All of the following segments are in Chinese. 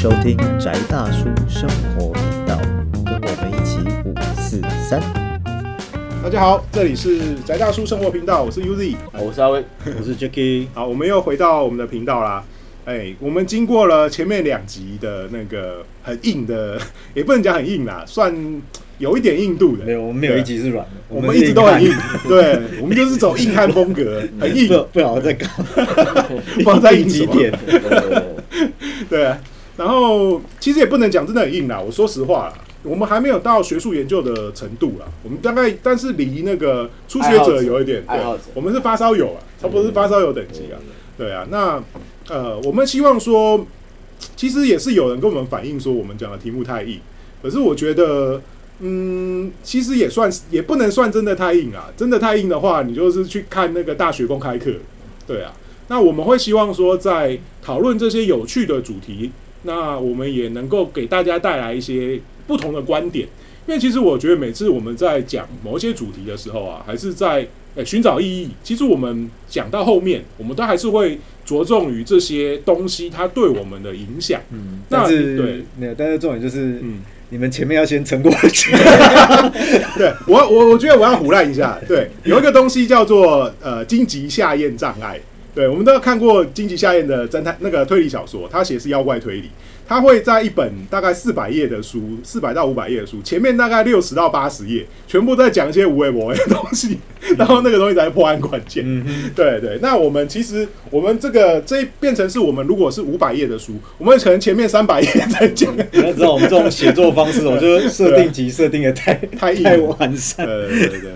收听宅大叔生活频道，跟我们一起五四三。大家好，这里是宅大叔生活频道，我是 Uzi。我是阿威，我是 Jacky，好，我们又回到我们的频道啦。哎，我们经过了前面两集的那个很硬的，也不能讲很硬啦，算有一点硬度的。没有，我们没有一集是软的，我们一直都很硬，对，我们就是走硬汉风格，很硬，不不好再搞，放在硬几几点点。？对啊，然后其实也不能讲真的很硬啦。我说实话啦，我们还没有到学术研究的程度啦。我们大概，但是离那个初学者有一点，对我们是发烧友啊，差不多是发烧友等级啊。对啊，那呃，我们希望说，其实也是有人跟我们反映说，我们讲的题目太硬。可是我觉得，嗯，其实也算是，也不能算真的太硬啊。真的太硬的话，你就是去看那个大学公开课。对啊，那我们会希望说，在讨论这些有趣的主题，那我们也能够给大家带来一些不同的观点。因为其实我觉得每次我们在讲某一些主题的时候啊，还是在呃寻找意义。其实我们讲到后面，我们都还是会着重于这些东西它对我们的影响。嗯，那但是对，没有，但是重点就是，嗯，你们前面要先撑过去。对我我我觉得我要胡乱一下。对，有一个东西叫做呃荆棘下咽障碍。对，我们都有看过荆棘下咽的侦探那个推理小说，他写是妖怪推理。他会在一本大概四百页的书，四百到五百页的书，前面大概六十到八十页，全部在讲一些无为无为的东西，然后那个东西才是破案关键。嗯哼，对对，那我们其实我们这个这变成是我们如果是五百页的书，我们可能前面三百页在讲，你要知道我们这种写作方式，我就设定集设定的太太硬太完善。对对对对。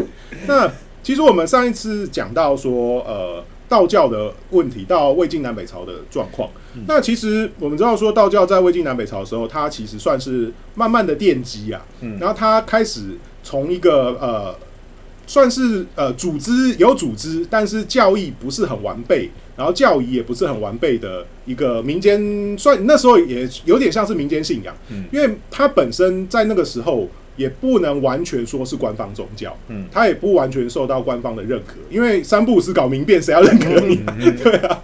那其实我们上一次讲到说，呃，道教的问题到魏晋南北朝的状况。那其实我们知道说，道教在魏晋南北朝的时候，它其实算是慢慢的奠基啊。嗯然后它开始从一个呃，算是呃组织有组织，但是教义不是很完备，然后教义也不是很完备的一个民间，算那时候也有点像是民间信仰。嗯因为它本身在那个时候也不能完全说是官方宗教，嗯它也不完全受到官方的认可，因为三不五时搞民变，谁要认可你啊？对啊，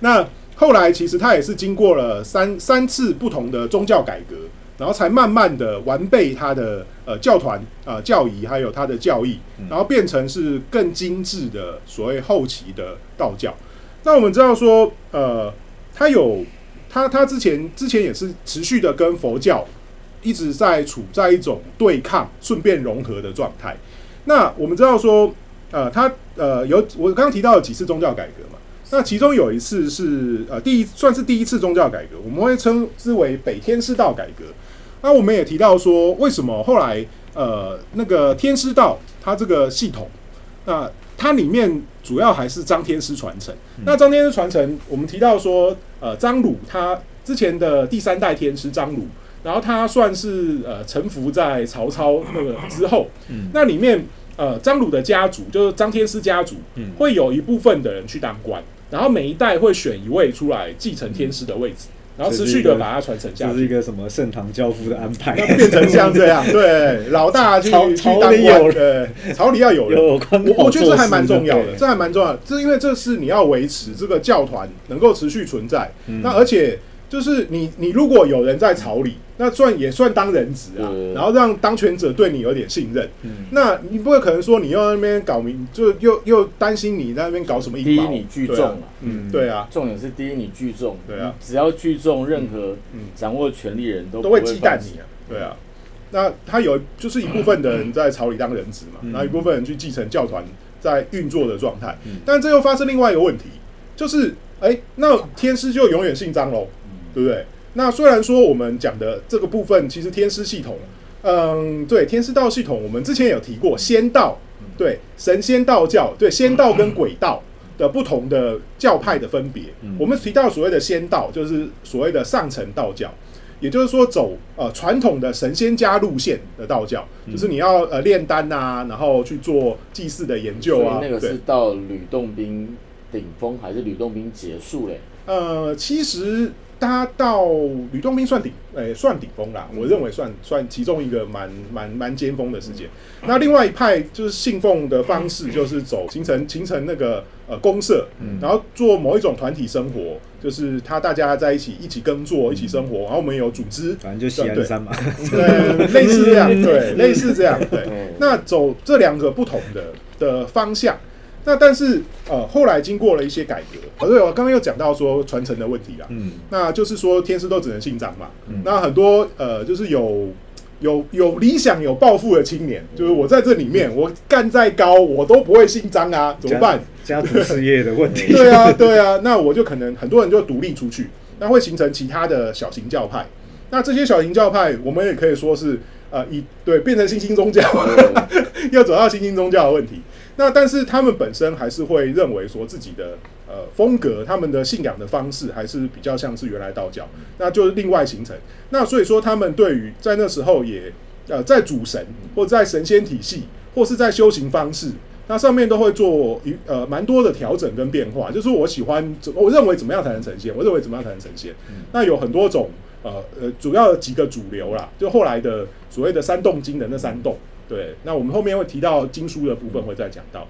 那后来其实它也是经过了三三次不同的宗教改革，然后才慢慢的完备它的呃教团啊、呃、教仪，还有它的教义，然后变成是更精致的所谓后期的道教。那我们知道说，呃，它有它它之前之前也是持续的跟佛教一直在处在一种对抗、顺便融合的状态。那我们知道说，呃，他呃有我刚刚提到有几次宗教改革嘛，那其中有一次是呃第一算是第一次宗教改革，我们会称之为北天师道改革。那我们也提到说，为什么后来呃那个天师道它这个系统，那它里面主要还是张天师传承。那张天师传承，我们提到说，呃，张鲁他之前的第三代天师张鲁，然后他算是呃臣服在曹操那个之后，那里面呃张鲁的家族就是张天师家族，嗯会有一部分的人去当官，然后每一代会选一位出来继承天师的位置，然后持续的把它传承下去这是一。个什么盛唐教父的安排？那变成像这样，对，老大去 朝去朝当官，对，朝里要有人，我我觉得这还蛮重要的，对这还蛮重要的，这因为这是你要维持这个教团能够持续存在。嗯那而且就是你你如果有人在朝里，那算也算当人质啊，然后让当权者对你有点信任。嗯。那你不会可能说你又在那边搞明，就又又担心你在那边搞什么阴谋？第一你聚对啊。众嘛嗯，对啊，重点是第一你聚众，对啊。只要聚众，任何嗯。掌握权力的人都都会忌惮放你啊，对啊。那他有就是一部分的人在朝里当人质嘛，嗯。然后一部分人去继承教团在运作的状态。嗯。但这又发生另外一个问题，就是哎、那天师就永远姓张喽，对不对？那虽然说我们讲的这个部分，其实天师系统，嗯，对，天师道系统，我们之前有提过仙道，对，神仙道教，对，仙道跟鬼道的不同的教派的分别。嗯我们提到所谓的仙道，就是所谓的上层道教，也就是说走呃传统的神仙家路线的道教，就是你要呃炼丹啊，然后去做祭祀的研究啊，那个是到吕洞宾顶峰还是吕洞宾结束嘞？呃，其实他到吕洞宾算顶，诶、算顶峰啦，我认为算算其中一个蛮蛮蛮尖峰的事件。那另外一派就是信奉的方式，就是走形成形成那个呃公社，然后做某一种团体生活，就是他大家在一起一起耕作，一起生活，然后我们有组织，反正就西安山嘛，对，类似这样，对，类似这样，对。嗯。那走这两个不同的的方向，那但是呃，后来经过了一些改革，哦对，我刚刚又讲到说传承的问题啦，嗯，那就是说天师都只能姓张嘛，嗯那很多呃，就是有。有有理想、有抱负的青年，就是我在这里面，我干再高，我都不会姓张啊，怎么办？家族事业的问题，对啊，对啊，那我就可能很多人就独立出去，那会形成其他的小型教派。那这些小型教派，我们也可以说是呃，以对变成新兴宗教，要走到新兴宗教的问题。那但是他们本身还是会认为说自己的呃风格，他们的信仰的方式还是比较像是原来道教，那就是另外形成。那所以说他们对于在那时候也呃在主神或在神仙体系或是在修行方式。那上面都会做一呃蛮多的调整跟变化，就是我喜欢怎我认为怎么样才能呈现，我认为怎么样才能呈现。那有很多种呃呃主要的几个主流啦，就后来的所谓的三洞经的那三洞，对，那我们后面会提到经书的部分会再讲到。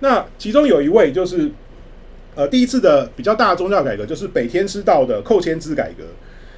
那其中有一位就是呃第一次的比较大的宗教改革，就是北天师道的寇谦之改革。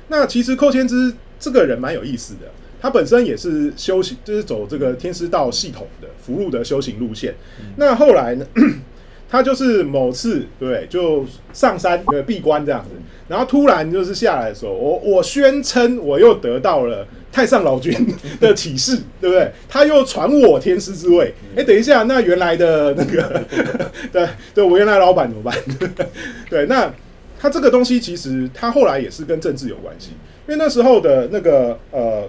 那其实寇谦之这个人蛮有意思的，他本身也是修行，就是走这个天师道系统的福禄的修行路线。那后来呢，他就是某次对就上山呃闭关这样子，然后突然就是下来的时候，我我宣称我又得到了太上老君 的启示，对不对？他又传我天师之位。哎，等一下，那原来的那个 对对，我原来老板怎么办？对，那他这个东西其实他后来也是跟政治有关系，因为那时候的那个呃。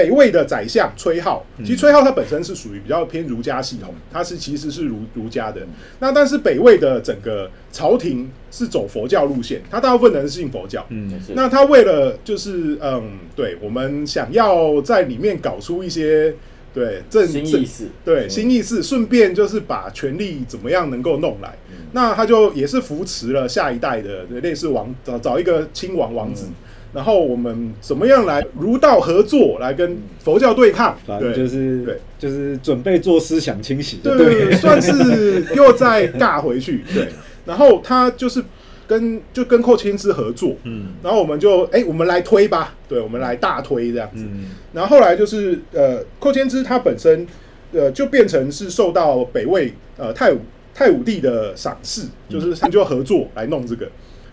北魏的宰相崔浩，其实崔浩他本身是属于比较偏儒家系统，他是其实是儒儒家的。那但是北魏的整个朝廷是走佛教路线，他大部分人是信佛教。嗯，那他为了就是嗯，对我们想要在里面搞出一些对政政新意识，对新意识，顺便就是把权力怎么样能够弄来。那他就也是扶持了下一代的类似王找找一个亲王王子，然后我们怎么样来儒道合作，来跟佛教对抗？反正就是对就是准备做思想清洗，对算是又再尬回去。对，然后他就是跟就跟寇谦之合作，嗯然后我们就哎、我们来推吧，对，我们来大推这样子。嗯然后后来就是呃，寇谦之他本身呃就变成是受到北魏呃太武太武帝的赏识，就是他就合作来弄这个。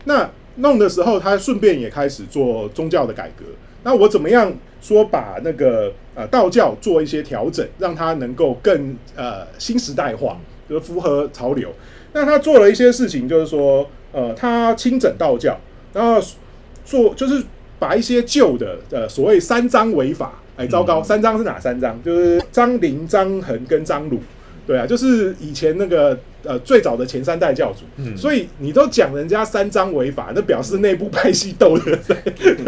那弄的时候，他顺便也开始做宗教的改革。那我怎么样说把那个呃道教做一些调整，让它能够更呃新时代化，就是符合潮流。那他做了一些事情，就是说呃他清整道教，然后做就是把一些旧的呃所谓三章违法，哎，糟糕，三章是哪三章？就是张陵、张衡跟张鲁。对啊，就是以前那个呃最早的前三代教主，所以你都讲人家三章违法，那表示内部派系斗的在。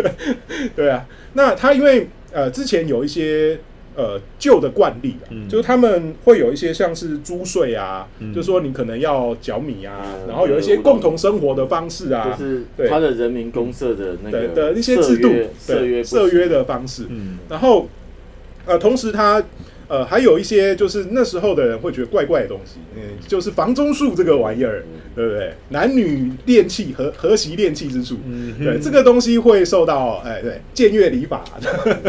对啊，那他因为呃之前有一些呃旧的惯例啊，就是他们会有一些像是租税啊，就说你可能要缴米啊，嗯。然后有一些共同生活的方式啊，就是对。他的人民公社的那的个的一些制度社约对社约的方式，嗯然后呃，同时他呃还有一些就是那时候的人会觉得怪怪的东西，嗯，就是房中术这个玩意儿，对不对？男女练气和和习练气之术，嗯对这个东西会受到哎对僭越礼法，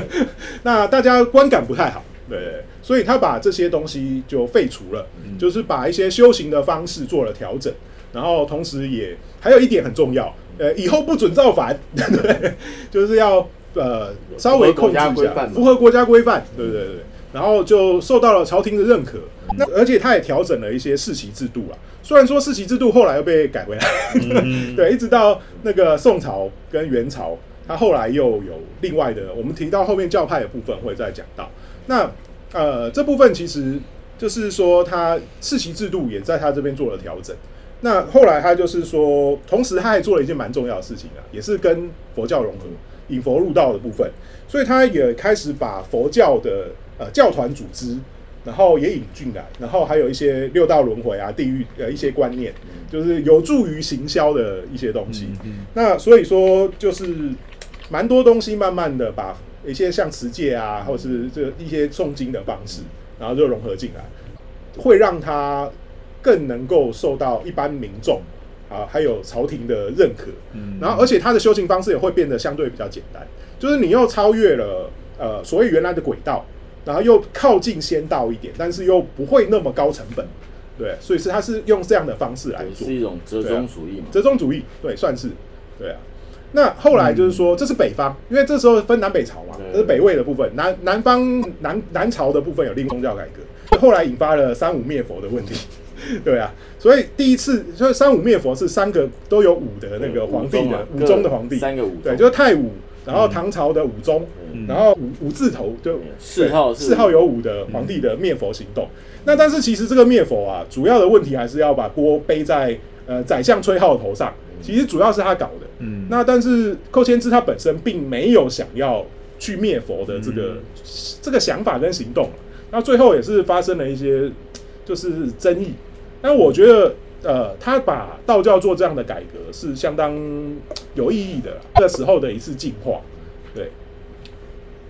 那大家观感不太好，对所以他把这些东西就废除了，就是把一些修行的方式做了调整，然后同时也还有一点很重要，呃，以后不准造反，对？就是要呃稍微控制一下，符合国家规范对对对。然后就受到了朝廷的认可，那而且他也调整了一些世袭制度啊。虽然说世袭制度后来又被改回来，对，一直到那个宋朝跟元朝，他后来又有另外的，我们提到后面教派的部分会再讲到。那呃这部分其实就是说，他世袭制度也在他这边做了调整。那后来他就是说，同时他还做了一件蛮重要的事情啊，也是跟佛教融合，引佛入道的部分。所以他也开始把佛教的呃教团组织然后也引进来，然后还有一些六道轮回啊、地狱呃一些观念，就是有助于行销的一些东西。那所以说就是蛮多东西，慢慢的把一些像持戒啊，或是这一些诵经的方式，然后就融合进来，会让它更能够受到一般民众啊，还有朝廷的认可。嗯然后而且他的修行方式也会变得相对比较简单，就是你又超越了呃所谓原来的轨道，然后又靠近仙道一点，但是又不会那么高成本。对，所以是它是用这样的方式来，做是。一种折中主义嘛。折中主义，对，算是，对啊。那后来就是说，这是北方，因为这时候分南北朝嘛，对这是北魏的部分，南南方南南朝的部分有另宗教改革，后来引发了三武灭佛的问题，对啊。所以第一次，所以三武灭佛是三个都有武的那个皇帝的啊武宗的皇帝，三个武宗对，就是太武，然后唐朝的武宗，嗯。然后五五字头就四号是。谥号有五的皇帝的灭佛行动。那但是其实这个灭佛啊，主要的问题还是要把锅背在呃宰相崔浩头上，其实主要是他搞的。嗯。那但是寇谦之他本身并没有想要去灭佛的这个、这个想法跟行动，那最后也是发生了一些就是争议。但我觉得呃，他把道教做这样的改革是相当有意义的啦，这时候的一次进化。对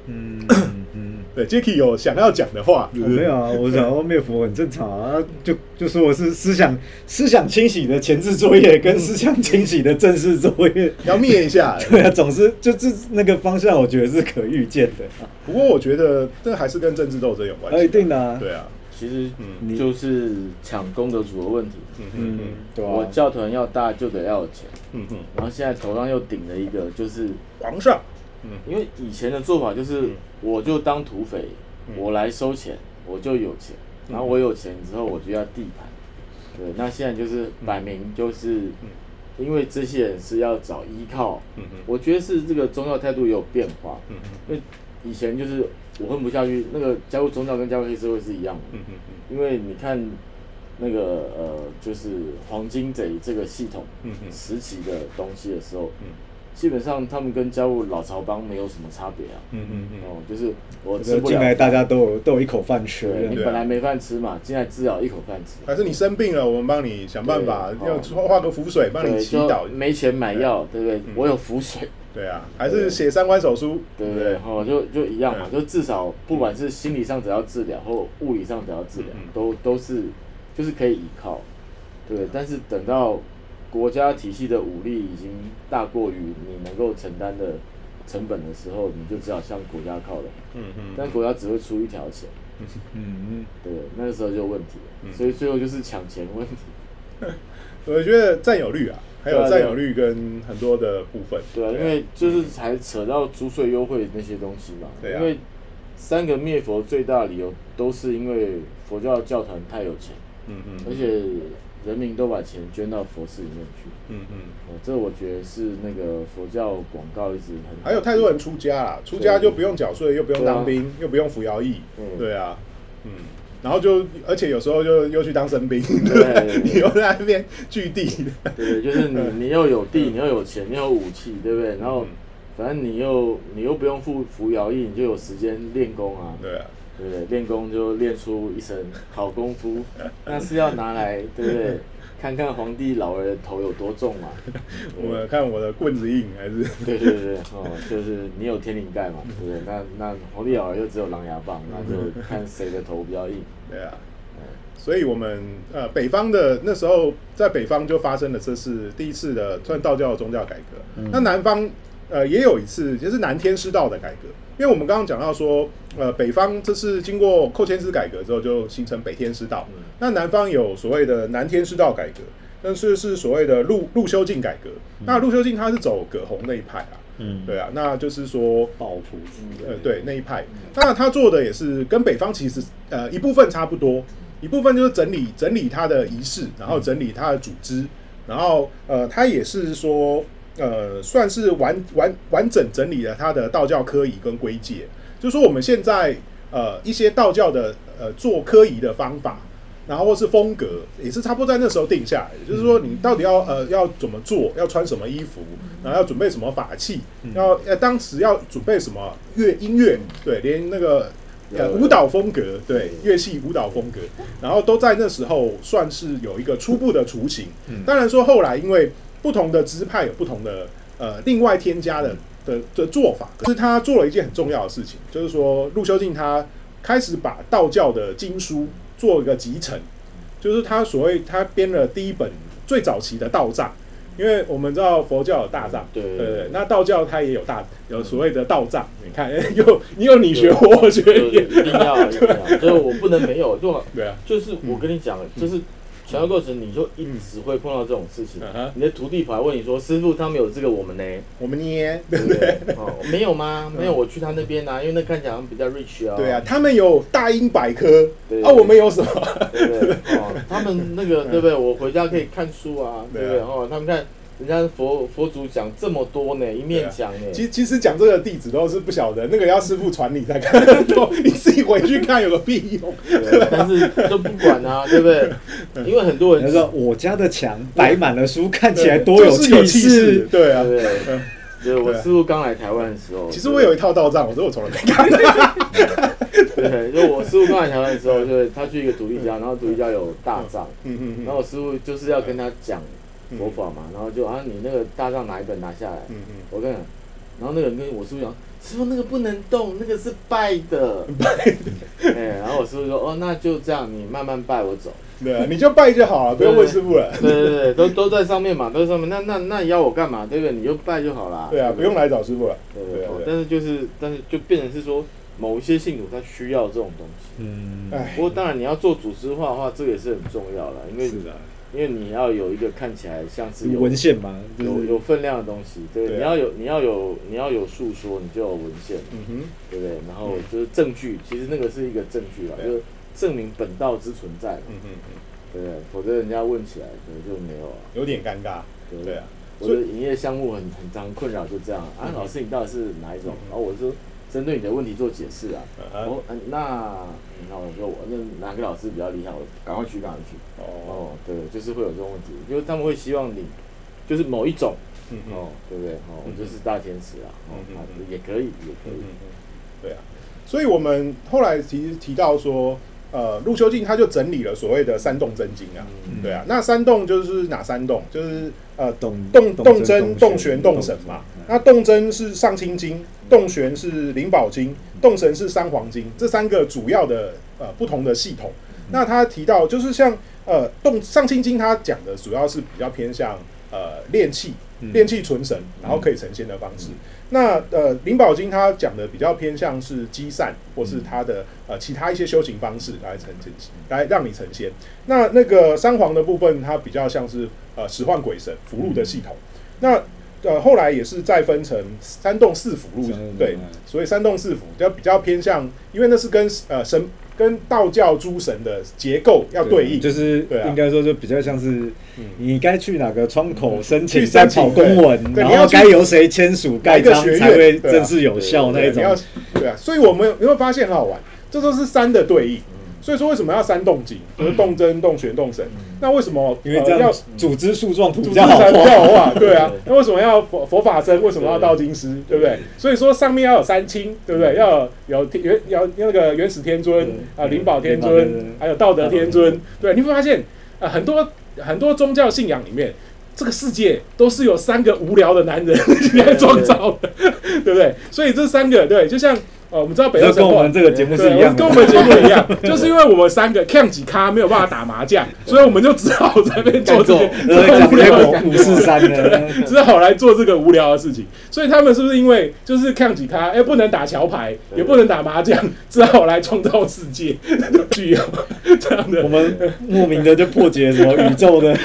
嗯嗯，对，Jacky 有想要讲的话，是是我没有啊，我想要灭佛很正常啊，就就说我是思想思想清洗的前置作业跟思想清洗的正式作业，要灭一下。对啊，总是就这那个方向，我觉得是可预见的，不过我觉得这还是跟政治斗争有关啊，系。一定的啊，对啊，其实嗯。就是抢功德主的问题。嗯。嗯。嗯，对我啊，教团要大就得要有钱，嗯嗯，然后现在头上又顶了一个，就是皇上，因为以前的做法就是嗯。我就当土匪，嗯。我来收钱，我就有钱，然后我有钱之后我就要地盘。对，那现在就是摆明就是，因为这些人是要找依靠，嗯嗯我觉得是这个宗教态度也有变化。嗯因为以前就是我混不下去，那个加入宗教跟加入黑社会是一样的。嗯嗯因为你看那个呃，就是黄金贼这个系统嗯嗯时期的东西的时候，嗯基本上他们跟加入老巢帮没有什么差别啊。嗯嗯嗯哦，就是我吃不进来大家都有都有一口饭吃对你本来没饭吃嘛，进来至少一口饭吃。还是你生病了，我们帮你想办法，对用画个符水帮你祈祷。没钱买药，对不对？我有符水，对啊，还是写三关手书，对不对？哦，就就一样嘛，就至少不管是心理上只要治疗，或物理上只要治疗嗯，都都是就是可以依靠，对。但是等到国家体系的武力已经大过于你能够承担的成本的时候，你就只好向国家靠拢。嗯嗯但国家只会出一条钱，嗯对不对？那个时候就有问题了，嗯所以最后就是抢钱问题。我觉得占有率啊，还有占有率跟很多的部分。对啊，因为就是才扯到租税优惠那些东西嘛。对啊因为三个灭佛最大的理由都是因为佛教教团太有钱，嗯嗯而且人民都把钱捐到佛寺里面去。嗯嗯，哦，这我觉得是那个佛教广告一直很。还有太多人出家啦，出家就不用缴税，又不用当对兵，又不用服徭役，嗯对啊，嗯。然后就，而且有时候就又去当神兵，对对对 你又在那边据地，对对，就是你 你又有地，你又有钱，你又有武器，对不对？然后嗯反正你又你又不用服服徭役，你就有时间练功啊。对啊，对不对？练功就练出一身好功夫，那是要拿来，对不对？看看皇帝老儿的头有多重嘛。我看我的棍子硬还是，对对对对，哦，就是你有天灵盖嘛，对不对？那那皇帝老儿又只有狼牙棒，那就看谁的头比较硬。对啊，所以我们呃北方的那时候在北方就发生了这是第一次的算道教的宗教改革，那南方呃也有一次就是南天师道的改革，因为我们刚刚讲到说呃北方这是经过寇谦之改革之后就形成北天师道，那南方有所谓的南天师道改革，但是是所谓的陆陆修进改革，那陆修进他是走葛洪那一派啊，嗯，对啊，那就是说爆谱之呃，对那一派，那他做的也是跟北方其实呃一部分差不多，一部分就是整理整理他的仪式，然后整理他的组织，然后呃他也是说呃算是完完完整整理了他的道教科仪跟规戒，就是说我们现在呃一些道教的呃做科仪的方法。然后或是风格也是差不多在那时候定下来的，就是说你到底要呃要怎么做，要穿什么衣服，然后要准备什么法器，要呃当时要准备什么乐音乐，对，连那个呃舞蹈风格，对乐器舞蹈风格，然后都在那时候算是有一个初步的雏形。当然说后来因为不同的支派有不同的呃另外添加的的的做法，可是他做了一件很重要的事情，就是说陆修静他开始把道教的经书做一个集成，就是他所谓他编了第一本最早期的道藏。因为我们知道佛教有大藏，对对对，那道教它也有大有所谓的道藏，你看 有你有你学我，我学就你，一定要所以 我不能没有，就对啊，就是我跟你讲，就是传教过程，你就一直会碰到这种事情嗯。你的徒弟跑来问你说：“师傅，他们有这个，我们呢？我们捏，对不对？哦，没有吗？没有，我去他那边啊，因为那看起来好像比较 rich 啊。对啊，，他们有大英百科对啊，我们有什么？对不对？哦，他们那个 对不对？我回家可以看书啊，对不对？哦，他们看人家佛佛祖讲这么多呢，一面墙呢。其其实讲这个弟子都是不晓得，那个要师傅传你才看得懂，你自己回去看有个屁用。对但是都不管啊，对不对？因为很多人他说我家的墙摆满了书，看起来多有气势，对啊对。对？就是我师傅刚来台湾的时候，其实我有一套道藏，我说我从来没看。对，就我师傅刚来台湾的时候，就是他去一个独立家，然后独立家有大藏，嗯嗯嗯然后我师傅就是要跟他讲佛法嘛，然后就啊，你那个大藏哪一本拿下来？嗯嗯，我跟你讲，然后那个人跟我师傅讲，师傅那个不能动，那个是拜的。拜哎，然后我师傅说，哦，那就这样，你慢慢拜，我走。对啊，你就拜就好了，不用问师傅了。对对对，都都在上面嘛，都在上面。那那那你要我干嘛？对不对？你就拜就好了。对啊，不用来找师傅了。对对对。但是就是，但是就变成是说，某一些信徒他需要这种东西。嗯，哎不，过当然你要做组织化的话，这个也是很重要的，因为因为你要有一个看起来像是有文献嘛，就有是有分量的东西，对，对？啊。你要有你要有你要有诉说，你就有文献，嗯哼，对不对？然后就是证据，其实那个是一个证据啦，啊。就是证明本道之存在嘛，嗯哼嗯，对不对？否则人家问起来可能就没有了，有点尴尬。对。不对啊，我的营业项目很很常困扰，就这样。啊，老师你到底是哪一种？然后我就针对你的问题做解释啊。嗯哼哦，嗯那嗯那我说我那哪个老师比较厉害，我赶快去，赶快去。哦，哦，对，就是会有这种问题，就是他们会希望你就是某一种哦，对不对？哦，我就是大天使啊，哦也可以，也可以。对啊，所以我们后来其实提到说，呃，陆修静他就整理了所谓的三洞真经啊，嗯。对啊，那三洞就是哪三洞？就是呃动动动真、洞洞玄、动神嘛。嗯那动真是上清经，动玄是灵宝经，动神是三黄经，这三个主要的呃不同的系统。那他提到就是像呃动上清经，他讲的主要是比较偏向呃炼气、炼气存神，然后可以成仙的方式。那呃灵宝经它讲的比较偏向是积善，或是它的呃其他一些修行方式来成成来让你成仙。那那个三皇的部分，它比较像是呃使唤鬼神符箓的系统。那呃，后来也是再分成三洞四符箓，对嗯，所以三洞四符就比较偏向，因为那是跟呃神跟道教诸神的结构要对应，就是应该说就比较像是嗯。你该去哪个窗口申请，去再跑公文，然后该由谁签署盖章才会正式有效那一种。对啊，所以我们有你会发现很好玩，这都是三的对应。所以说为什么要三洞经？就是洞真、洞玄、洞神。那为什么因为这样呃要组织树状图组织比较好才比较好画。对啊，那为什么要佛佛法僧？为什么要道经师？对不对？所以说上面要有三清，对不对？要有有天原要那个元始天尊啊，灵宝天尊尊，还有道德天尊。对，你会发现啊，很多很多宗教信仰里面。这个世界都是有三个无聊的男人 来创造的，对不对？所以这三个对，就像呃，我们知道北欧跟我们，这个节目是，一样的。跟我们节目一样，就是因为我们三个看几咖没有办法打麻将，所以我们就只好在那边做这些呃，这么讲结无聊的果五四三的，只好来做这个无聊的事情。所以他们是不是因为就是看几咖，哎，不能打桥牌，也不能打麻将，只好来创造世界，具有这样的我们莫名的就破解什么宇宙的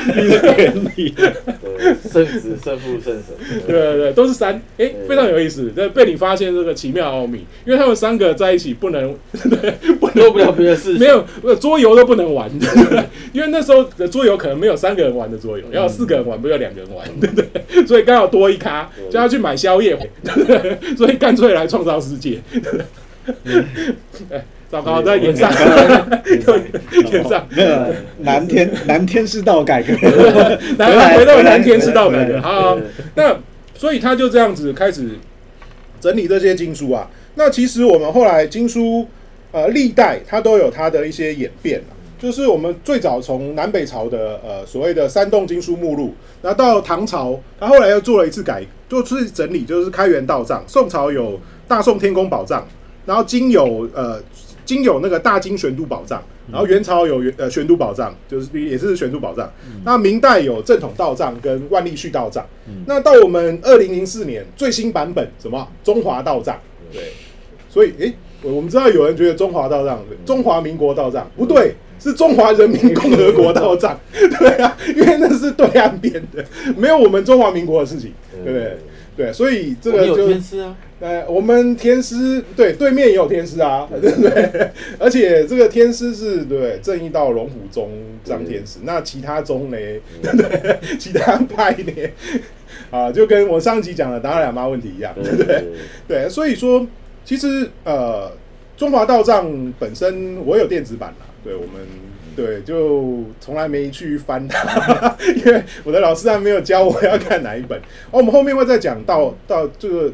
原理。对，圣子、圣父、圣神。对对对，都是三，哎，非常有意思。对，被你发现这个奇妙奥秘，因为他们三个在一起不能，对，不能做不了别的事情。没有呃桌游都不能玩，对不对？因为那时候的桌游可能没有三个人玩的桌游，要有四个人玩，不要两个人玩，对 不对？所以刚好多一咖，对就要去买宵夜，对不对？所以干脆来创造世界。哎，糟糕，在演上，演上，南天南天世道改革，来回到南天是道改革。好，那所以他就这样子开始整理这些经书啊。那其实我们后来经书，呃历代它都有它的一些演变就是我们最早从南北朝的呃所谓的三洞经书目录，然后到唐朝，它后来又做了一次改，就是整理，就是开元道藏。宋朝有大宋天宫宝藏，然后今有呃金有那个大金玄都宝藏，然后元朝有元呃玄都宝藏，就是也是玄都宝藏。那明代有正统道藏跟万历续道藏。那到我们二零零四年最新版本什么中华道藏？对，所以诶，我我们知道有人觉得中华道藏，中华民国道藏不对，是中华人民共和国道藏。对啊，因为那是对岸编的，没有我们中华民国的事情，对不对？对，所以这个就天师啊，呃，我们天师对对面也有天师啊，对不 对？而且这个天师是对正义道龙虎宗张天师，那其他宗呢？对不对？其他派呢？啊，就跟我上集讲的达赖喇嘛问题一样，对不对？对，所以说其实呃，中华道藏本身我有电子版啦，对我们对就从来没去翻它，因为我的老师还没有教我要看哪一本。哦，我们后面会再讲到到这个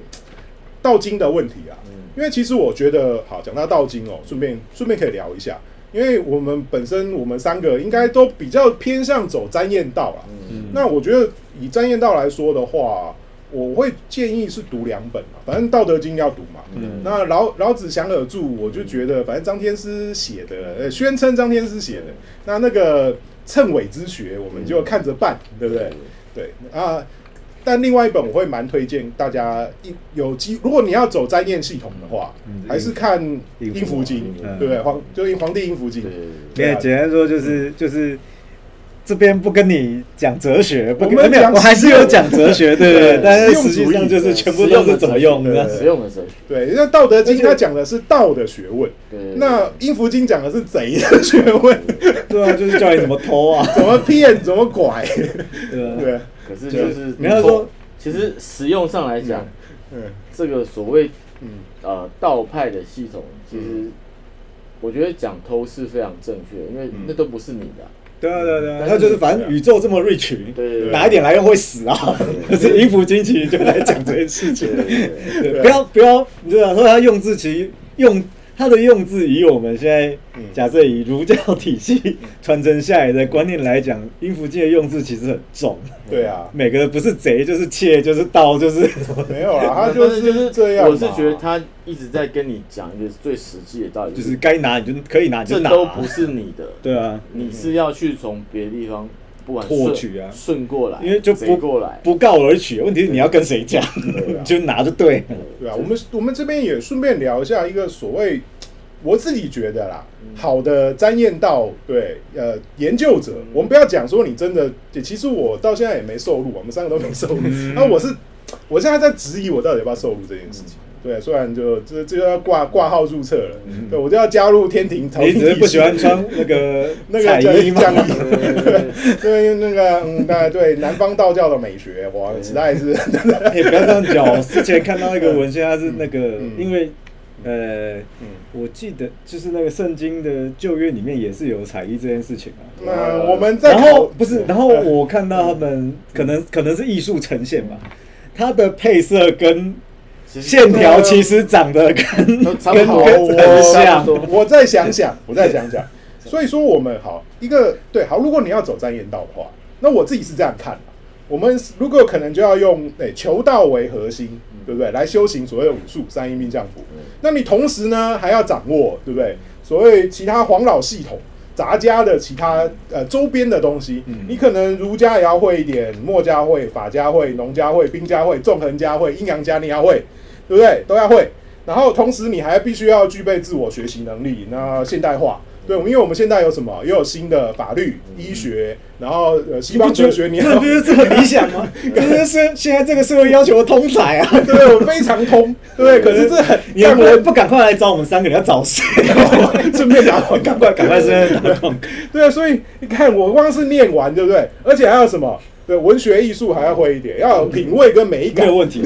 道经的问题啊，因为其实我觉得好讲到道经哦，顺便顺便可以聊一下，因为我们本身我们三个应该都比较偏向走沾验道啊。嗯，那我觉得以沾验道来说的话，我会建议是读两本嘛，反正《道德经》要读嘛。嗯那老老子想尔著，我就觉得反正张天师写的，呃，宣称张天师写的，那那个谶纬之学，我们就看着办，对不对？对啊。但另外一本我会蛮推荐大家一有机，如果你要走斋念系统的话，嗯还是看《阴符经》嗯对不对？皇就是《皇帝阴符经》对，简单说就是就是。这边不跟你讲哲学，不跟没有，我们讲我还是有讲哲学，对不对对，但是实际上就是全部都是怎么用对的。实用的哲学，对，那《道德经它讲的是道的学问，对那《阴符经》讲的是贼的学问，对啊，就是教你怎么偷啊，怎么骗，怎么拐，对啊，对，可是就是你要说，其实实用上来讲，嗯。这个所谓嗯。呃道派的系统，其实我觉得讲偷是非常正确的，因为嗯。那都不是你的啊。对啊对啊对他就是反正宇宙这么 rich，对对拿一点来用会死啊。可 是音符惊奇就来讲这件事情。不要不要，你知道说他用字其实用他的用字，以我们现在嗯假设以儒教体系传承下来的观念来讲，音符界的用字其实很重，对啊，每个不是贼就是窃就是盗就是，没有啦，他就是就是这样。我是觉得他一直在跟你讲一个最实际的道理，就是该拿你就可以拿你就拿，这都不是你的，对啊，你是要去从别的地方，不管获取啊。顺过来，因为就不过来，不告而取，问题是你要跟谁讲，就拿就对。了。对啊，我们我们这边也顺便聊一下一个所谓我自己觉得啦，好的沾验道，对，呃，研究者，我们不要讲说你真的，其实我到现在也没受录，我们三个都没受录，那我是我现在在质疑我到底要不要受录这件事情。对，虽然就这这就要挂挂号注册了，对我就要加入天庭朝你只是不喜欢穿那个 那个彩衣吗？对对对。对那个嗯，对对，南方道教的美学，哇，实在是 哎，不要这样讲。我之前看到一个文献，它是那个嗯，因为呃，嗯。我记得就是那个圣经的旧约里面也是有彩衣这件事情啊。那我们在然考后不是，然后我看到他们可能可能是艺术呈现吧，它的配色跟线条其实长得跟跟跟很像我再想想，我再想想。所以说，我们好一个对好，如果你要走沾言道的话，那我自己是这样看的。我们如果可能就要用诶、求道为核心，对不对？来修行所谓的武术三阴命降符。那你同时呢还要掌握，对不对？所谓其他黄老系统杂家的其他呃周边的东西，你可能儒家也要会一点，墨家会，法家会，农家会，兵家会，纵横家会，阴阳家你要会，对不对？都要会。然后同时你还必须要具备自我学习能力。那现代化，对，因为我们现在有什么？也有新的法律、医学，然后呃西方哲学，你要这不是这很理想吗？可是是现在这个社会要求的通才啊！对不对？我非常通，对不对？可是这很你们不不赶快来找我们三个，你要找谁？顺便打广告 赶快赶快先打广告。对啊，所以你看，我光是念完，对不对？而且还有什么？对，文学艺术还要会一点，要有品味跟美感没有。问题，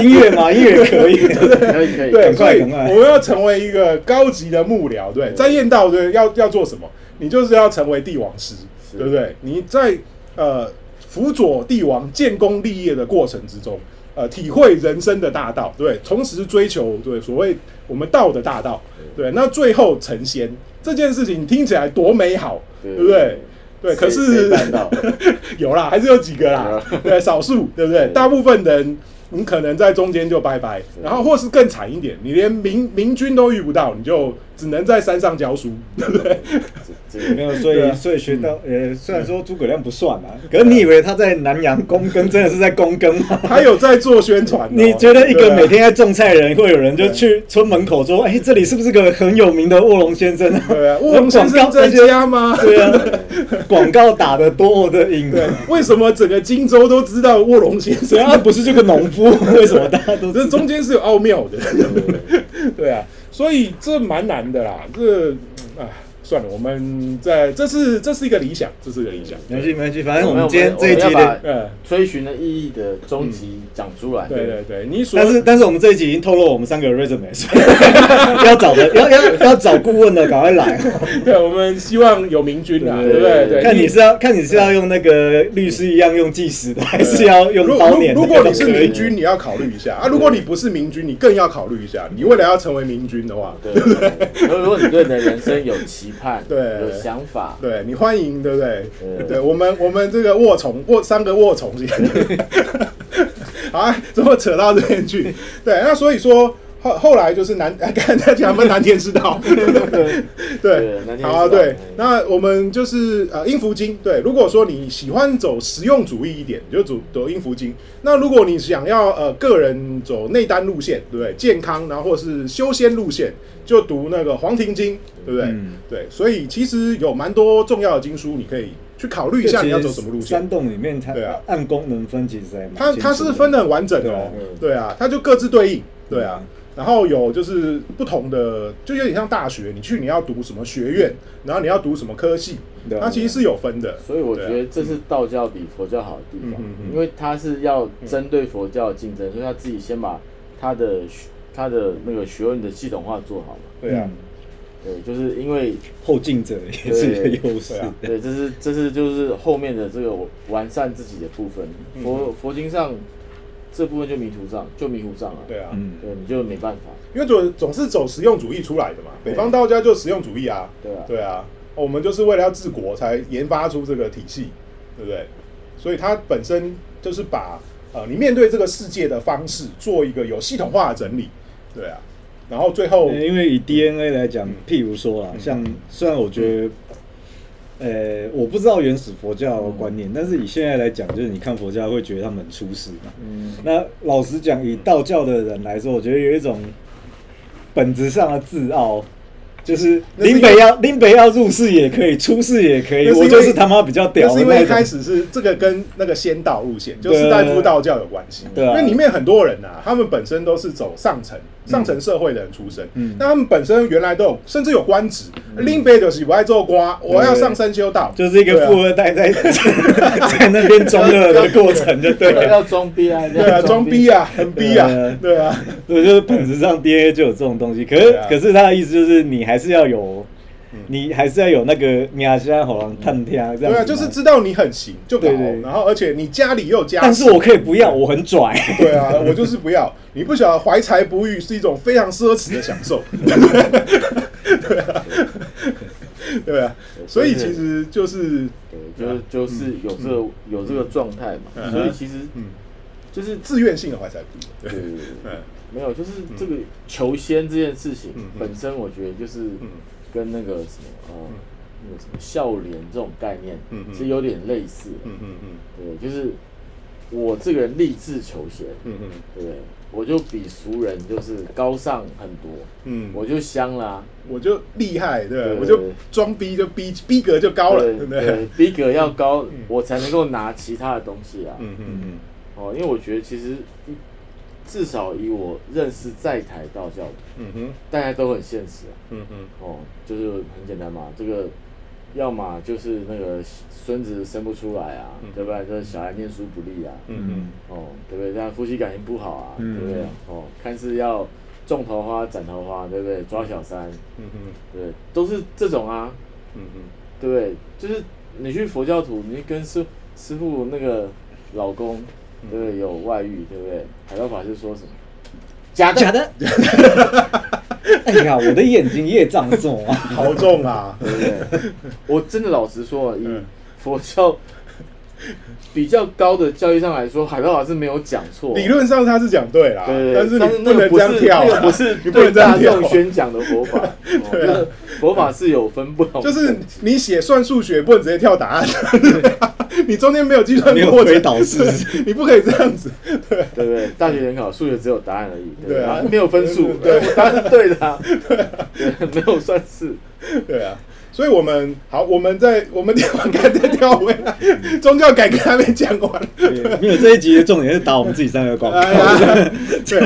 音乐嘛，音乐也可以。可以可以，对，赶所以快赶快我们要成为一个高级的幕僚，对，在燕道对，要要做什么？你就是要成为帝王师，是对不对？你在呃辅佐帝王建功立业的过程之中，呃体会人生的大道，对，同时追求对所谓我们道的大道，对，那最后成仙这件事情听起来多美好，对不对？对，可是 有啦，还是有几个啦，对，少数，对不对？对。大部分人你可能在中间就拜拜，然后或是更惨一点，你连明明君都遇不到，你就只能在山上教书，对不对？没有，所以所以学到，呃，虽然说诸葛亮不算啊，可是你以为他在南阳躬耕，真的是在躬耕吗？他有在做宣传哦、你觉得一个每天在种菜的人，会有人就去村门口说：“哎，这里是不是个很有名的卧龙先生啊？”对啊，卧龙先生在家吗？对啊，广告打的多么的硬，对，为什么整个荆州都知道卧龙先生？他不是这个农夫，为什么大家都这知道？中间是有奥妙的，对啊，所以这蛮难的啦。这啊，算了，我们在这是这是一个理想，这是一个理想。没关系，没关系，反正我们今天这一集的，嗯，追寻的意义的终极讲出来。对对对，你所但是但是我们这一集已经透露我们三个的 resume，所以 要找的要要要找顾问的，赶快来。对，我们希望有明君啦，对对不对？对，看你是要看你是要用那个律师一样用计时的，还是要用如刀捻的？如如果你是明君，你要考虑一下啊；如果你不是明君，你更要考虑一下。你未来要成为明君的话，对不对，如果你对你的人生有期盼，对有想法，对你欢迎，对不对？对对我们我们这个卧虫卧三个卧虫，好啊，怎么扯到这边去？对，那所以说后后来就是南，刚才讲分南天之道，对对 南天之道。好啊，对。嗯，那我们就是呃阴符经，对，如果说你喜欢走实用主义一点，你就走走音符经。那如果你想要呃个人走内丹路线，对不对？健康，然后或是修仙路线，就读那个黄庭经，对不对？嗯。对，所以其实有蛮多重要的经书，你可以去考虑一下你要走什么路线。山。洞里面它对啊。按功能分其实它它是分的很完整的哦。对啊，它就各自对应，对啊。嗯。然后有就是不同的，就有点像大学，你去你要读什么学院，然后你要读什么科系，对啊它其实是有分的。所以我觉得这是道教比佛教好的地方因为他是要针对佛教的竞争，所以他自己先把他的他的那个学问的系统化做好嘛。对啊，对，就是因为后进者也是一个优势对啊。对，这是这是就是后面的这个完善自己的部分。嗯佛佛经上这部分就迷途障，就迷糊障啊。对啊，嗯，对，你就没办法。因为总总是走实用主义出来的嘛。北方道家就实用主义啊，对啊，对啊，我们就是为了要治国才研发出这个体系，对不对？所以它本身就是把呃你面对这个世界的方式做一个有系统化的整理，对啊，然后最后因为以 DNA 来讲，譬如说啦，嗯像虽然我觉得，呃，我不知道原始佛教的观念，但是以现在来讲，就是你看佛教会觉得他们很出世嘛。嗯，那老实讲，以道教的人来说，我觉得有一种本质上的自傲，就是林北要林北要入世也可以，出世也可以，我就是他妈比较屌那是因。为一开始是这个跟那个仙道路线，就对啊士大夫道教有关系。对啊因为里面很多人啊，他们本身都是走上层、上层社会的人出身，嗯。那他们本身原来都有，甚至有官职。林北就是我爱做官，我要上升修道，就是一个富二代在 在那边中二的过程，就对。了。要装逼啊，对啊，装逼。啊，很逼啊对啊，对啊，对，就是本质上 DNA 就有这种东西，可是、啊。可是他的意思就是你还是要有，你还是要有那个喵虾好像探听这样。对啊，就是知道你很行就搞对对，然后而且你家里又有家，但是我可以不要，我很拽。对啊，我就是不要。你不晓得怀才不遇是一种非常奢侈的享受，对啊，对啊，所以其实就是对，就是就是有这个有这个状态嘛，嗯。所以其实嗯。就是自愿性的怀才不遇，对，对对没有，就是这个求仙这件事情本身，我觉得就是嗯跟那个什么呃那个什么笑脸这种概念嗯嗯。是有点类似的，嗯嗯嗯。对，就是我这个人立志求贤，嗯嗯。对？我就比俗人就是高尚很多，嗯，我就香啦，我就厉害，对，对。我就装逼就逼逼格就高了，对逼格要高嗯，我才能够拿其他的东西啊。嗯嗯嗯。哦，因为我觉得其实至少以我认识在台道教的，嗯哼大家都很现实啊。嗯哼哦，就是很简单嘛，这个要么就是那个孙子生不出来啊，嗯对不对？就是小孩念书不利啊，嗯哼哦，对不对？这样夫妻感情不好啊，嗯对不对？哦，看似要种桃花斩桃花，对不对？抓小三，嗯哼对，都是这种啊，嗯哼对不对？就是你去佛教徒，你跟师师傅那个老公对不对？有外遇，对不对？海盗法师说什么？假的，假的。哎呀，我的眼睛业障重啊！好重啊！对不对？我真的老实说，以嗯佛教比较高的教育上来说，海盗法师没有讲错。理论上他是讲对啦，对，但是但是你能那个不是这样跳啊，那个不是 不能对大这样跳众，宣讲的佛法，佛法是有分不同就，是你写算数学不能直接跳答案，你中间没有计算没有过程推导式，你不可以这样子。对不对？大学联考数学只有答案而已，对啊。没有分数，对答案是对的啊，对，没有算式，对啊，所以我们好，我们在我们跳完该再跳回来，宗教改革还没讲完。没有这一集的重点是打我们自己三个广告。哎呀，对。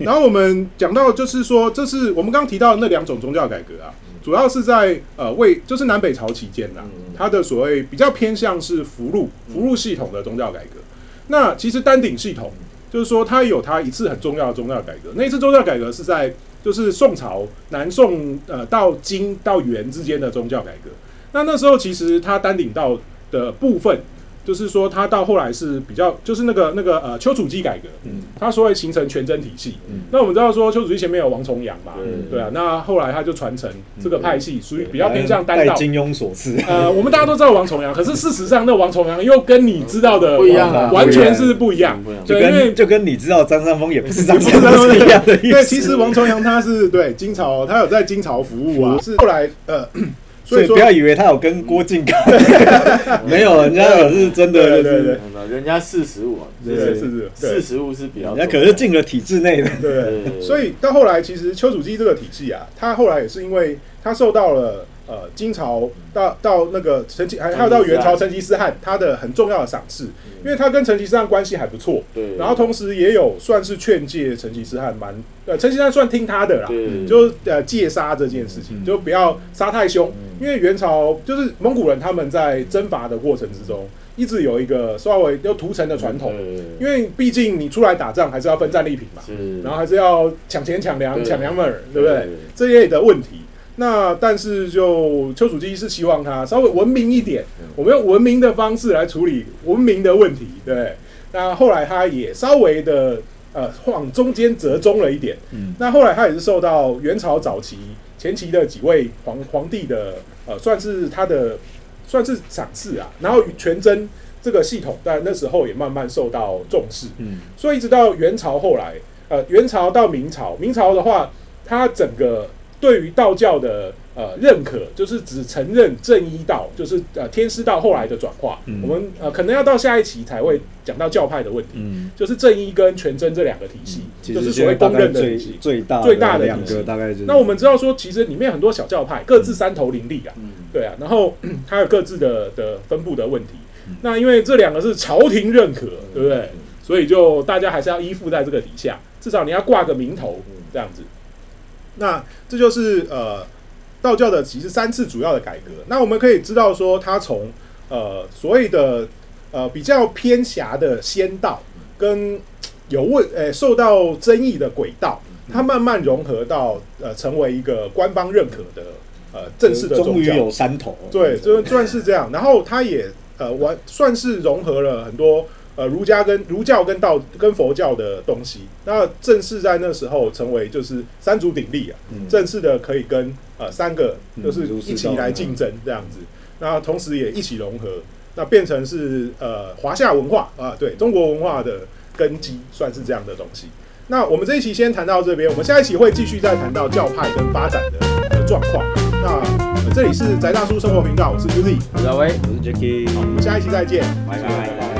然后我们讲到，就是说，这是我们刚刚提到的那两种宗教改革啊，主要是在呃为就是南北朝期间呐、嗯它的所谓比较偏向是福禄福禄系统的宗教改革。那其实丹鼎系统就是说，它有它一次很重要的宗教改革。那一次宗教改革是在就是宋朝南宋呃到金到元之间的宗教改革。那那时候其实它丹鼎道的部分，就是说他到后来是比较就是那个那个呃丘处机改革，嗯他所谓形成全真体系。嗯那我们知道说丘处机前面有王重阳嘛，对对啊，那后来他就传承这个派系，属于比较偏向单道。金庸所赐。呃，我们大家都知道王重阳，可是事实上，那王重阳又跟你知道的不一样啊完全是不一样。对，因为就跟你知道张三丰也不是张不 三丰一样的意思。对，其实王重阳他是对金朝，他有在金朝服务啊，是后来呃，所以所以不要以为他有跟郭靖搞，没有，人家可是真的人家四十五对对是是四十五是比较人家可是进了体制内的。对。对所以到后来，其实丘处机这个体系啊，他后来也是因为他受到了呃金朝到到那个成吉，还还有到元朝成吉思汗。他的很重要的赏赐，因为他跟成吉思汗关系还不错，对，然后同时也有算是劝诫成吉思汗蛮呃成吉思汗算听他的啦，就呃戒杀这件事情，嗯就不要杀太凶，嗯。因为元朝就是蒙古人他们在征伐的过程之中，一直有一个稍微要屠城的传统，因为毕竟你出来打仗还是要分战利品嘛，然后还是要抢钱抢粮抢娘们儿，对不对对？这一类的问题。那但是就丘处机是希望他稍微文明一点，我们用文明的方式来处理文明的问题，对。那后来他也稍微的呃往中间折中了一点。嗯那后来他也是受到元朝早期前期的几位皇皇帝的呃算是他的算是赏赐啊，然后全真这个系统在那时候也慢慢受到重视。嗯所以一直到元朝后来，呃，元朝到明朝，明朝的话，它整个对于道教的呃认可，就是只承认正一道，就是呃天师道后来的转化。嗯我们呃可能要到下一期才会讲到教派的问题，嗯，就是正一跟全真这两个体系，其就是所谓公认的体系。最大最大的两个大概就是。那我们知道说，其实里面很多小教派各自山头林立啊，嗯，对啊，然后 它有各自的的分布的问题嗯。那因为这两个是朝廷认可，对不对？所以就大家还是要依附在这个底下，至少你要挂个名头这样子。那这就是呃道教的其实三次主要的改革。那我们可以知道说，它从呃所谓的呃比较偏狭的仙道跟有问呃受到争议的鬼道，它慢慢融合到呃成为一个官方认可的呃正式的宗教。终于有山头，对，就算是这样。然后它也呃完算是融合了很多呃儒家跟儒教跟道跟佛教的东西。那正式在那时候成为就是三足鼎立啊，嗯正式的可以跟呃三个嗯就是一起来竞争这样子。那同时也一起融合，那变成是呃华夏文化啊，对中国文化的根基，算是这样的东西。那我们这一期先谈到这边，我们下一期会继续再谈到教派跟发展的的状况。那、呃这里是宅大叔生活频道，我是 Uzi，小薇。我是 Jacky，我们下一期再见。拜拜。